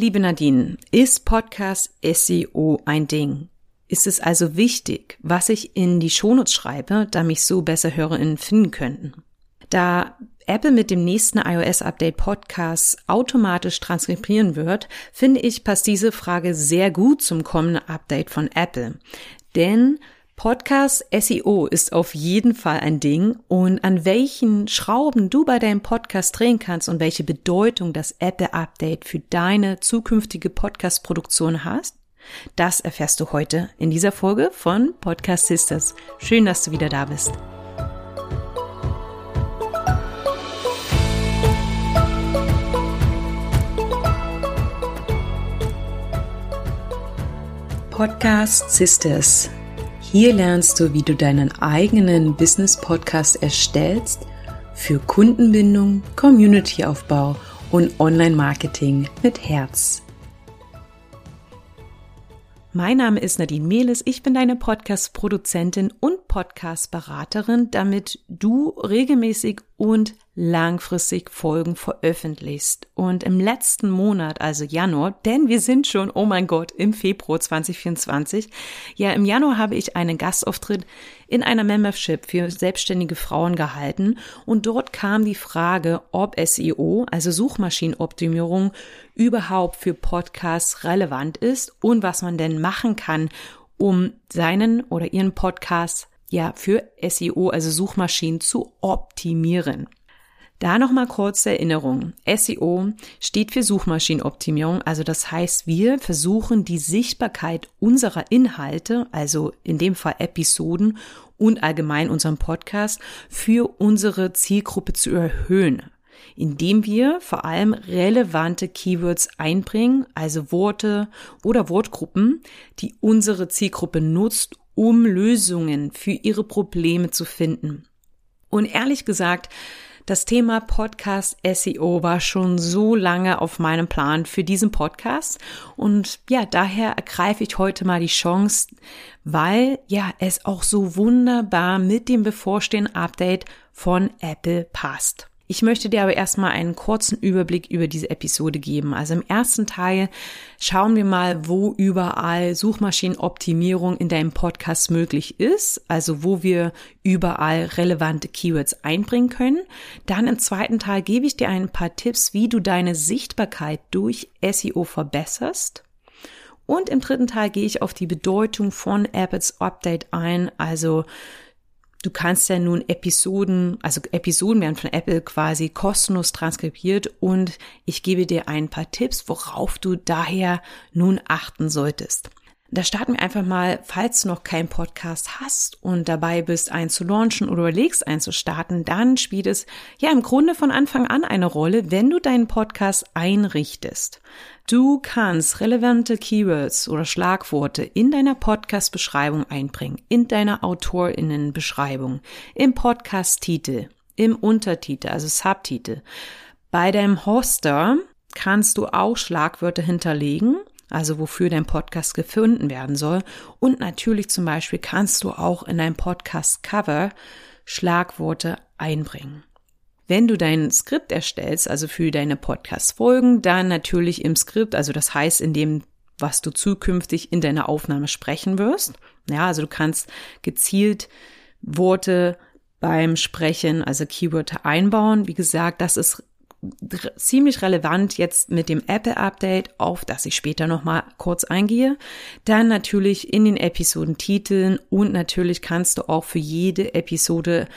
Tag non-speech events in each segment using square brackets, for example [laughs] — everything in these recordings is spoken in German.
Liebe Nadine, ist Podcast SEO ein Ding? Ist es also wichtig, was ich in die Shownotes schreibe, da mich so besser HörerInnen finden könnten? Da Apple mit dem nächsten iOS-Update Podcasts automatisch transkribieren wird, finde ich, passt diese Frage sehr gut zum kommenden Update von Apple. Denn Podcast SEO ist auf jeden Fall ein Ding und an welchen Schrauben du bei deinem Podcast drehen kannst und welche Bedeutung das Apple Update für deine zukünftige Podcast-Produktion hast, das erfährst du heute in dieser Folge von Podcast Sisters. Schön, dass du wieder da bist. Podcast Sisters hier lernst du, wie du deinen eigenen Business-Podcast erstellst für Kundenbindung, Community-Aufbau und Online-Marketing mit Herz. Mein Name ist Nadine Mehles, ich bin deine Podcast-Produzentin und Podcast-Beraterin, damit du regelmäßig und langfristig Folgen veröffentlichst. Und im letzten Monat, also Januar, denn wir sind schon, oh mein Gott, im Februar 2024, ja, im Januar habe ich einen Gastauftritt in einer Membership für selbstständige Frauen gehalten und dort kam die Frage, ob SEO, also Suchmaschinenoptimierung, überhaupt für Podcasts relevant ist und was man denn machen kann, um seinen oder ihren Podcast ja für SEO, also Suchmaschinen zu optimieren. Da nochmal kurze Erinnerung. SEO steht für Suchmaschinenoptimierung, also das heißt, wir versuchen die Sichtbarkeit unserer Inhalte, also in dem Fall Episoden und allgemein unseren Podcast, für unsere Zielgruppe zu erhöhen, indem wir vor allem relevante Keywords einbringen, also Worte oder Wortgruppen, die unsere Zielgruppe nutzt, um Lösungen für ihre Probleme zu finden. Und ehrlich gesagt, das Thema Podcast SEO war schon so lange auf meinem Plan für diesen Podcast und ja, daher ergreife ich heute mal die Chance, weil ja, es auch so wunderbar mit dem bevorstehenden Update von Apple passt. Ich möchte dir aber erstmal einen kurzen Überblick über diese Episode geben. Also im ersten Teil schauen wir mal, wo überall Suchmaschinenoptimierung in deinem Podcast möglich ist, also wo wir überall relevante Keywords einbringen können. Dann im zweiten Teil gebe ich dir ein paar Tipps, wie du deine Sichtbarkeit durch SEO verbesserst. Und im dritten Teil gehe ich auf die Bedeutung von Apples Update ein, also Du kannst ja nun Episoden, also Episoden werden von Apple quasi kostenlos transkribiert und ich gebe dir ein paar Tipps, worauf du daher nun achten solltest. Da starten wir einfach mal, falls du noch keinen Podcast hast und dabei bist, einen zu launchen oder überlegst, einen zu starten, dann spielt es ja im Grunde von Anfang an eine Rolle, wenn du deinen Podcast einrichtest. Du kannst relevante Keywords oder Schlagworte in deiner Podcast-Beschreibung einbringen, in deiner AutorInnen-Beschreibung, im Podcast-Titel, im Untertitel, also Subtitel. Bei deinem Hoster kannst du auch Schlagwörter hinterlegen, also wofür dein Podcast gefunden werden soll. Und natürlich zum Beispiel kannst du auch in dein Podcast-Cover Schlagworte einbringen. Wenn du dein Skript erstellst, also für deine Podcast-Folgen, dann natürlich im Skript, also das heißt in dem, was du zukünftig in deiner Aufnahme sprechen wirst. Ja, also du kannst gezielt Worte beim Sprechen, also Keywörter einbauen. Wie gesagt, das ist ziemlich relevant jetzt mit dem Apple Update, auf das ich später nochmal kurz eingehe. Dann natürlich in den Episodentiteln und natürlich kannst du auch für jede Episode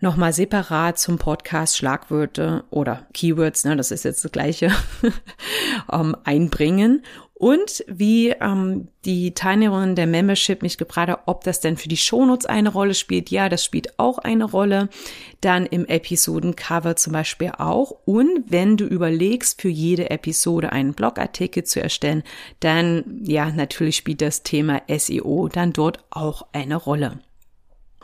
nochmal separat zum Podcast Schlagwörter oder Keywords, ne, das ist jetzt das gleiche, [laughs] ähm, einbringen. Und wie ähm, die Teilnehmerin der Membership mich gefragt hat, ob das denn für die Shownotes eine Rolle spielt. Ja, das spielt auch eine Rolle. Dann im Episodencover zum Beispiel auch. Und wenn du überlegst, für jede Episode einen Blogartikel zu erstellen, dann ja, natürlich spielt das Thema SEO dann dort auch eine Rolle.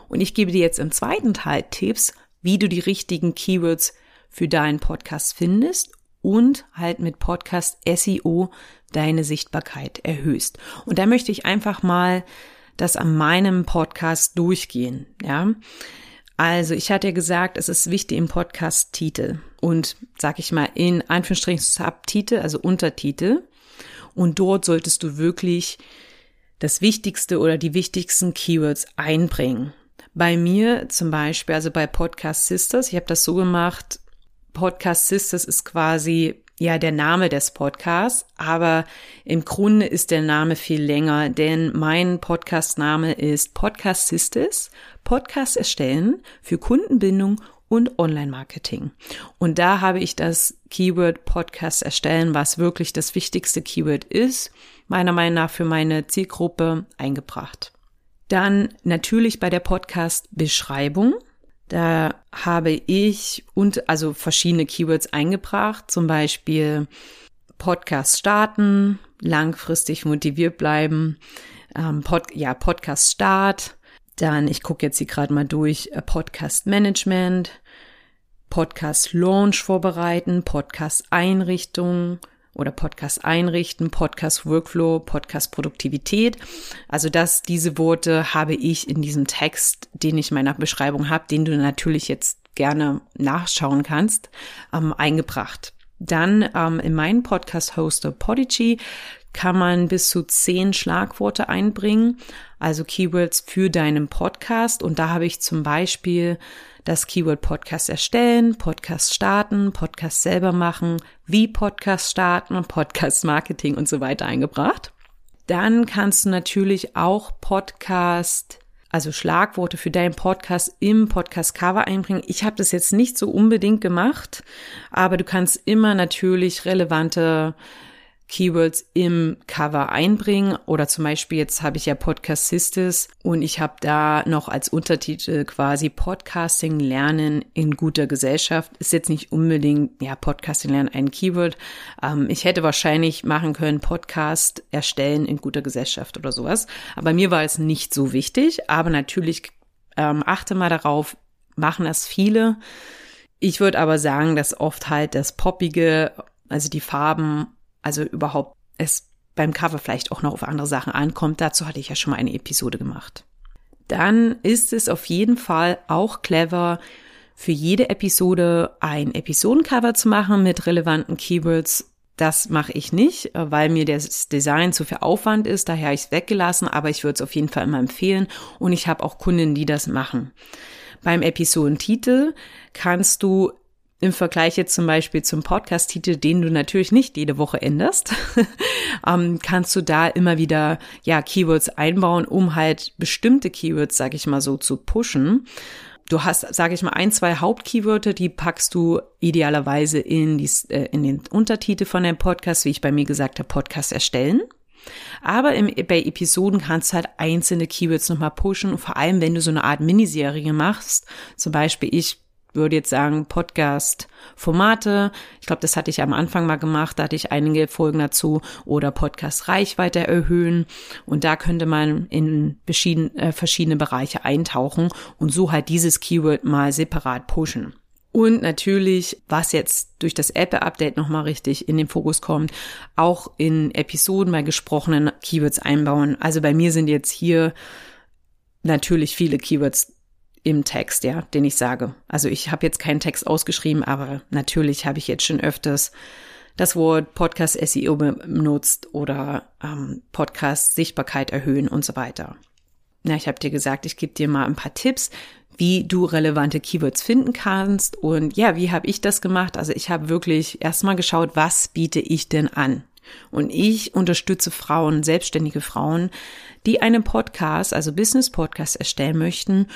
Und ich gebe dir jetzt im zweiten Teil Tipps, wie du die richtigen Keywords für deinen Podcast findest und halt mit Podcast SEO deine Sichtbarkeit erhöhst. Und da möchte ich einfach mal das an meinem Podcast durchgehen, ja. Also, ich hatte ja gesagt, es ist wichtig im Podcast-Titel und, sag ich mal, in Anführungsstrichen Subtitel, also Untertitel. Und dort solltest du wirklich das Wichtigste oder die wichtigsten Keywords einbringen. Bei mir zum Beispiel, also bei Podcast Sisters, ich habe das so gemacht, Podcast Sisters ist quasi ja der Name des Podcasts, aber im Grunde ist der Name viel länger, denn mein Podcast-Name ist Podcast Sisters, Podcast erstellen für Kundenbindung und Online-Marketing. Und da habe ich das Keyword Podcast erstellen, was wirklich das wichtigste Keyword ist, meiner Meinung nach für meine Zielgruppe eingebracht. Dann natürlich bei der Podcast-Beschreibung. Da habe ich und also verschiedene Keywords eingebracht, zum Beispiel Podcast starten, langfristig motiviert bleiben, ähm, Pod, ja, Podcast Start, dann, ich gucke jetzt hier gerade mal durch, äh, Podcast Management, Podcast Launch vorbereiten, Podcast Einrichtung, oder Podcast einrichten, Podcast Workflow, Podcast Produktivität. Also das, diese Worte habe ich in diesem Text, den ich in meiner Beschreibung habe, den du natürlich jetzt gerne nachschauen kannst, ähm, eingebracht. Dann ähm, in meinem Podcast-Hoster Podigy kann man bis zu zehn Schlagworte einbringen, also Keywords für deinen Podcast. Und da habe ich zum Beispiel das Keyword Podcast erstellen, Podcast starten, Podcast selber machen, wie Podcast starten, Podcast Marketing und so weiter eingebracht. Dann kannst du natürlich auch Podcast also Schlagworte für deinen Podcast im Podcast Cover einbringen. Ich habe das jetzt nicht so unbedingt gemacht, aber du kannst immer natürlich relevante Keywords im Cover einbringen oder zum Beispiel jetzt habe ich ja Podcast Sisters und ich habe da noch als Untertitel quasi Podcasting lernen in guter Gesellschaft. Ist jetzt nicht unbedingt, ja, Podcasting lernen ein Keyword. Ähm, ich hätte wahrscheinlich machen können Podcast erstellen in guter Gesellschaft oder sowas. Aber mir war es nicht so wichtig. Aber natürlich ähm, achte mal darauf, machen das viele. Ich würde aber sagen, dass oft halt das Poppige, also die Farben also überhaupt es beim Cover vielleicht auch noch auf andere Sachen ankommt. Dazu hatte ich ja schon mal eine Episode gemacht. Dann ist es auf jeden Fall auch clever, für jede Episode ein Episodencover zu machen mit relevanten Keywords. Das mache ich nicht, weil mir das Design zu viel Aufwand ist. Daher habe ich es weggelassen, aber ich würde es auf jeden Fall immer empfehlen. Und ich habe auch Kunden, die das machen. Beim Episodentitel kannst du im Vergleich jetzt zum Beispiel zum Podcast-Titel, den du natürlich nicht jede Woche änderst, [laughs] ähm, kannst du da immer wieder ja Keywords einbauen, um halt bestimmte Keywords, sag ich mal so, zu pushen. Du hast, sage ich mal, ein, zwei Hauptkeywörter, die packst du idealerweise in, die, äh, in den Untertitel von deinem Podcast, wie ich bei mir gesagt habe, Podcast erstellen. Aber im, bei Episoden kannst du halt einzelne Keywords nochmal pushen, vor allem wenn du so eine Art Miniserie machst. Zum Beispiel ich würde jetzt sagen, Podcast-Formate. Ich glaube, das hatte ich am Anfang mal gemacht, da hatte ich einige Folgen dazu oder Podcast-Reichweite erhöhen. Und da könnte man in verschiedene, äh, verschiedene Bereiche eintauchen und so halt dieses Keyword mal separat pushen. Und natürlich, was jetzt durch das Apple-Update nochmal richtig in den Fokus kommt, auch in Episoden bei gesprochenen Keywords einbauen. Also bei mir sind jetzt hier natürlich viele Keywords im Text, ja, den ich sage. Also ich habe jetzt keinen Text ausgeschrieben, aber natürlich habe ich jetzt schon öfters das Wort Podcast SEO benutzt oder ähm, Podcast Sichtbarkeit erhöhen und so weiter. Na, ich habe dir gesagt, ich gebe dir mal ein paar Tipps, wie du relevante Keywords finden kannst. Und ja, wie habe ich das gemacht? Also ich habe wirklich erstmal geschaut, was biete ich denn an? Und ich unterstütze Frauen, selbstständige Frauen, die einen Podcast, also Business Podcast erstellen möchten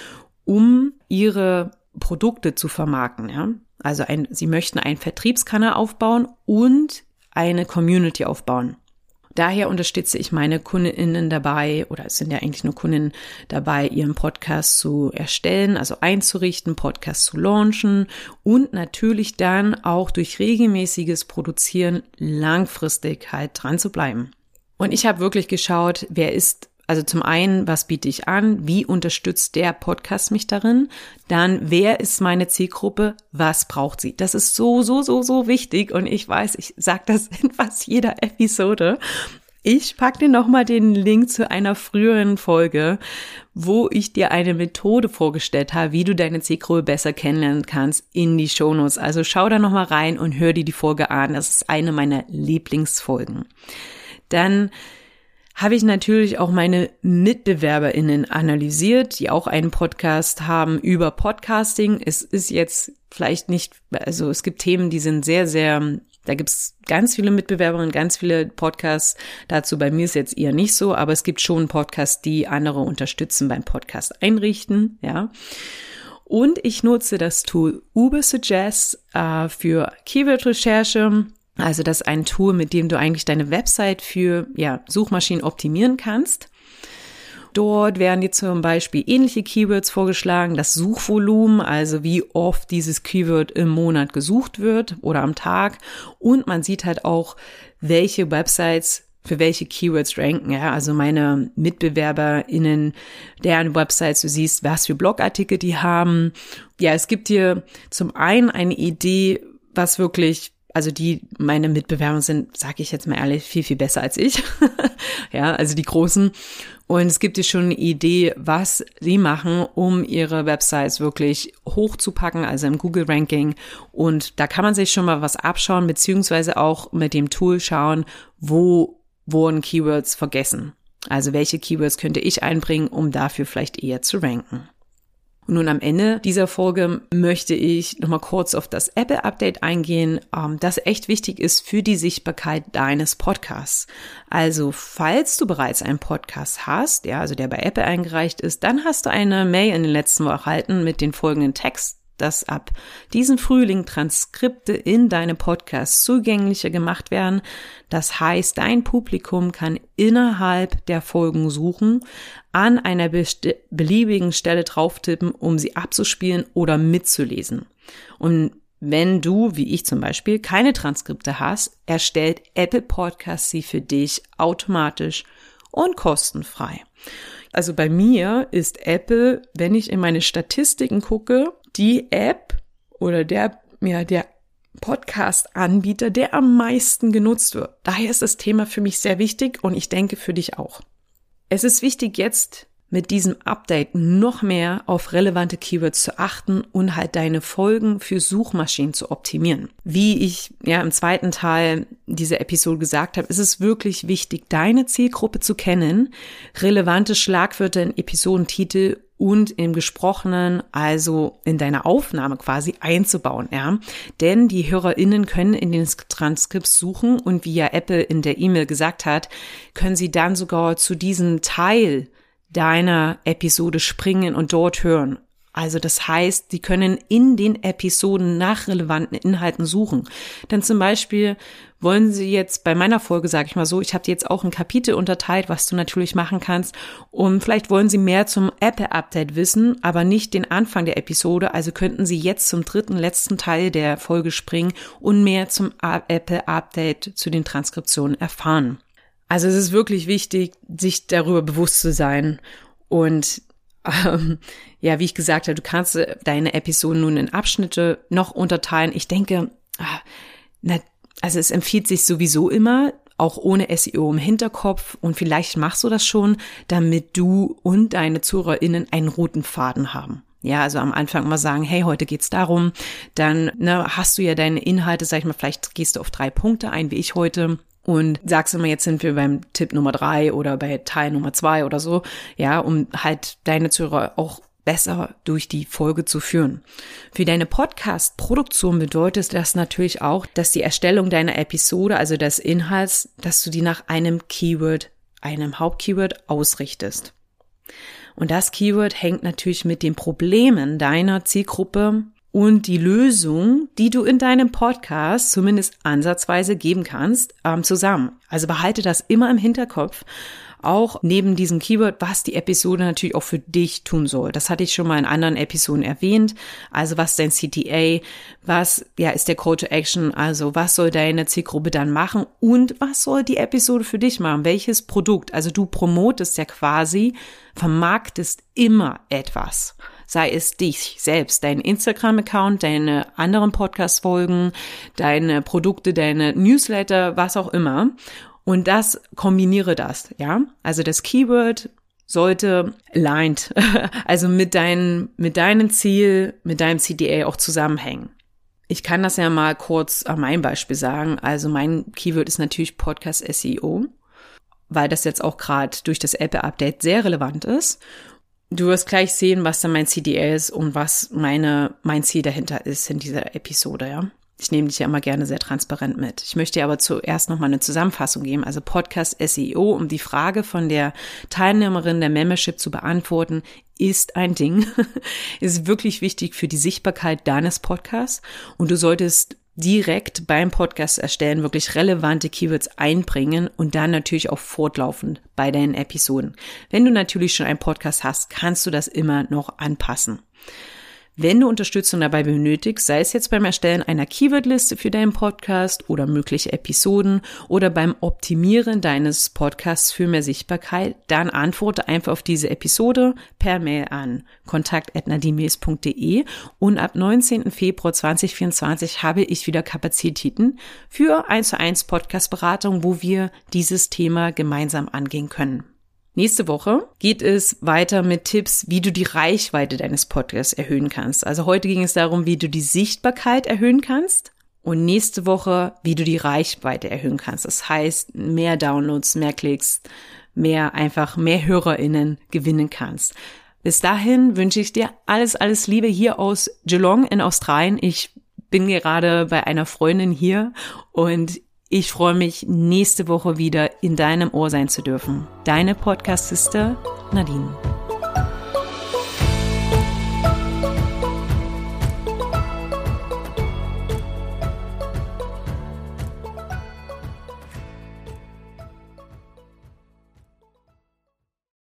um ihre Produkte zu vermarkten. Ja? Also ein, sie möchten einen Vertriebskanal aufbauen und eine Community aufbauen. Daher unterstütze ich meine Kundinnen dabei, oder es sind ja eigentlich nur Kundinnen dabei, ihren Podcast zu erstellen, also einzurichten, Podcast zu launchen und natürlich dann auch durch regelmäßiges Produzieren langfristig halt dran zu bleiben. Und ich habe wirklich geschaut, wer ist also zum einen, was biete ich an? Wie unterstützt der Podcast mich darin? Dann, wer ist meine Zielgruppe? Was braucht sie? Das ist so, so, so, so wichtig. Und ich weiß, ich sage das [laughs] in fast jeder Episode. Ich pack dir nochmal den Link zu einer früheren Folge, wo ich dir eine Methode vorgestellt habe, wie du deine Zielgruppe besser kennenlernen kannst, in die Shownotes. Also schau da nochmal rein und hör dir die Folge an. Das ist eine meiner Lieblingsfolgen. Dann habe ich natürlich auch meine MitbewerberInnen analysiert, die auch einen Podcast haben über Podcasting. Es ist jetzt vielleicht nicht, also es gibt Themen, die sind sehr, sehr, da gibt's ganz viele Mitbewerberinnen, ganz viele Podcasts dazu. Bei mir ist jetzt eher nicht so, aber es gibt schon Podcasts, die andere unterstützen beim Podcast einrichten, ja. Und ich nutze das Tool Ubersuggest äh, für Keyword-Recherche also das ist ein Tool, mit dem du eigentlich deine Website für ja, Suchmaschinen optimieren kannst. Dort werden dir zum Beispiel ähnliche Keywords vorgeschlagen, das Suchvolumen, also wie oft dieses Keyword im Monat gesucht wird oder am Tag. Und man sieht halt auch, welche Websites für welche Keywords ranken. Ja, also meine MitbewerberInnen, deren Websites, du siehst, was für Blogartikel die haben. Ja, es gibt dir zum einen eine Idee, was wirklich also die, meine Mitbewerber sind, sage ich jetzt mal ehrlich, viel, viel besser als ich. [laughs] ja, also die Großen. Und es gibt dir schon eine Idee, was sie machen, um ihre Websites wirklich hochzupacken, also im Google-Ranking. Und da kann man sich schon mal was abschauen, beziehungsweise auch mit dem Tool schauen, wo wurden Keywords vergessen. Also welche Keywords könnte ich einbringen, um dafür vielleicht eher zu ranken. Und nun am Ende dieser Folge möchte ich nochmal kurz auf das Apple-Update eingehen, ähm, das echt wichtig ist für die Sichtbarkeit deines Podcasts. Also, falls du bereits einen Podcast hast, ja, also der bei Apple eingereicht ist, dann hast du eine Mail in den letzten Wochen erhalten mit den folgenden Text dass ab diesem Frühling Transkripte in deinem Podcast zugänglicher gemacht werden. Das heißt, dein Publikum kann innerhalb der Folgen suchen, an einer beliebigen Stelle drauf tippen, um sie abzuspielen oder mitzulesen. Und wenn du, wie ich zum Beispiel, keine Transkripte hast, erstellt Apple Podcast sie für dich automatisch und kostenfrei. Also bei mir ist Apple, wenn ich in meine Statistiken gucke, die App oder der, ja, der Podcast-Anbieter, der am meisten genutzt wird. Daher ist das Thema für mich sehr wichtig und ich denke für dich auch. Es ist wichtig jetzt mit diesem Update noch mehr auf relevante Keywords zu achten und halt deine Folgen für Suchmaschinen zu optimieren. Wie ich ja im zweiten Teil dieser Episode gesagt habe, ist es wirklich wichtig, deine Zielgruppe zu kennen, relevante Schlagwörter in Episodentitel und im Gesprochenen, also in deiner Aufnahme quasi einzubauen, ja. Denn die HörerInnen können in den Transkripts suchen und wie ja Apple in der E-Mail gesagt hat, können sie dann sogar zu diesem Teil deiner Episode springen und dort hören. Also das heißt, die können in den Episoden nach relevanten Inhalten suchen. Denn zum Beispiel wollen sie jetzt bei meiner Folge, sage ich mal so, ich habe jetzt auch ein Kapitel unterteilt, was du natürlich machen kannst. Und vielleicht wollen sie mehr zum Apple-Update wissen, aber nicht den Anfang der Episode. Also könnten sie jetzt zum dritten, letzten Teil der Folge springen und mehr zum Apple-Update zu den Transkriptionen erfahren. Also es ist wirklich wichtig, sich darüber bewusst zu sein und ähm, ja, wie ich gesagt habe, du kannst äh, deine Episoden nun in Abschnitte noch unterteilen. Ich denke, ah, na, also es empfiehlt sich sowieso immer, auch ohne SEO im Hinterkopf und vielleicht machst du das schon, damit du und deine ZuhörerInnen einen roten Faden haben. Ja, also am Anfang mal sagen, hey, heute geht's darum, dann ne, hast du ja deine Inhalte, sag ich mal, vielleicht gehst du auf drei Punkte ein, wie ich heute und sagst immer, jetzt sind wir beim Tipp Nummer drei oder bei Teil Nummer zwei oder so, ja, um halt deine Zuhörer auch besser durch die Folge zu führen. Für deine Podcast-Produktion bedeutet das natürlich auch, dass die Erstellung deiner Episode, also des Inhalts, dass du die nach einem Keyword, einem Hauptkeyword ausrichtest. Und das Keyword hängt natürlich mit den Problemen deiner Zielgruppe und die Lösung, die du in deinem Podcast zumindest ansatzweise geben kannst, ähm, zusammen. Also behalte das immer im Hinterkopf, auch neben diesem Keyword, was die Episode natürlich auch für dich tun soll. Das hatte ich schon mal in anderen Episoden erwähnt. Also was dein CTA, was ja ist der Call to Action, also was soll deine Zielgruppe dann machen und was soll die Episode für dich machen? Welches Produkt? Also du promotest ja quasi, vermarktest immer etwas sei es dich selbst, dein Instagram-Account, deine anderen Podcast-Folgen, deine Produkte, deine Newsletter, was auch immer. Und das kombiniere das, ja? Also das Keyword sollte aligned, [laughs] also mit deinem, mit deinem Ziel, mit deinem CDA auch zusammenhängen. Ich kann das ja mal kurz an meinem Beispiel sagen. Also mein Keyword ist natürlich Podcast SEO, weil das jetzt auch gerade durch das Apple-Update sehr relevant ist. Du wirst gleich sehen, was dann mein CDA ist und was meine, mein Ziel dahinter ist in dieser Episode, ja. Ich nehme dich ja immer gerne sehr transparent mit. Ich möchte dir aber zuerst noch mal eine Zusammenfassung geben, also Podcast SEO, um die Frage von der Teilnehmerin der Membership zu beantworten, ist ein Ding, [laughs] ist wirklich wichtig für die Sichtbarkeit deines Podcasts und du solltest direkt beim Podcast erstellen wirklich relevante Keywords einbringen und dann natürlich auch fortlaufend bei deinen Episoden. Wenn du natürlich schon einen Podcast hast, kannst du das immer noch anpassen. Wenn du Unterstützung dabei benötigst, sei es jetzt beim Erstellen einer Keywordliste für deinen Podcast oder mögliche Episoden oder beim Optimieren deines Podcasts für mehr Sichtbarkeit, dann antworte einfach auf diese Episode per Mail an kontakt.nadimes.de und ab 19. Februar 2024 habe ich wieder Kapazitäten für 1 zu 1 Podcast-Beratung, wo wir dieses Thema gemeinsam angehen können. Nächste Woche geht es weiter mit Tipps, wie du die Reichweite deines Podcasts erhöhen kannst. Also heute ging es darum, wie du die Sichtbarkeit erhöhen kannst. Und nächste Woche, wie du die Reichweite erhöhen kannst. Das heißt, mehr Downloads, mehr Klicks, mehr einfach mehr HörerInnen gewinnen kannst. Bis dahin wünsche ich dir alles, alles Liebe hier aus Geelong in Australien. Ich bin gerade bei einer Freundin hier und ich freue mich, nächste Woche wieder in deinem Ohr sein zu dürfen. Deine Podcast-Sister Nadine.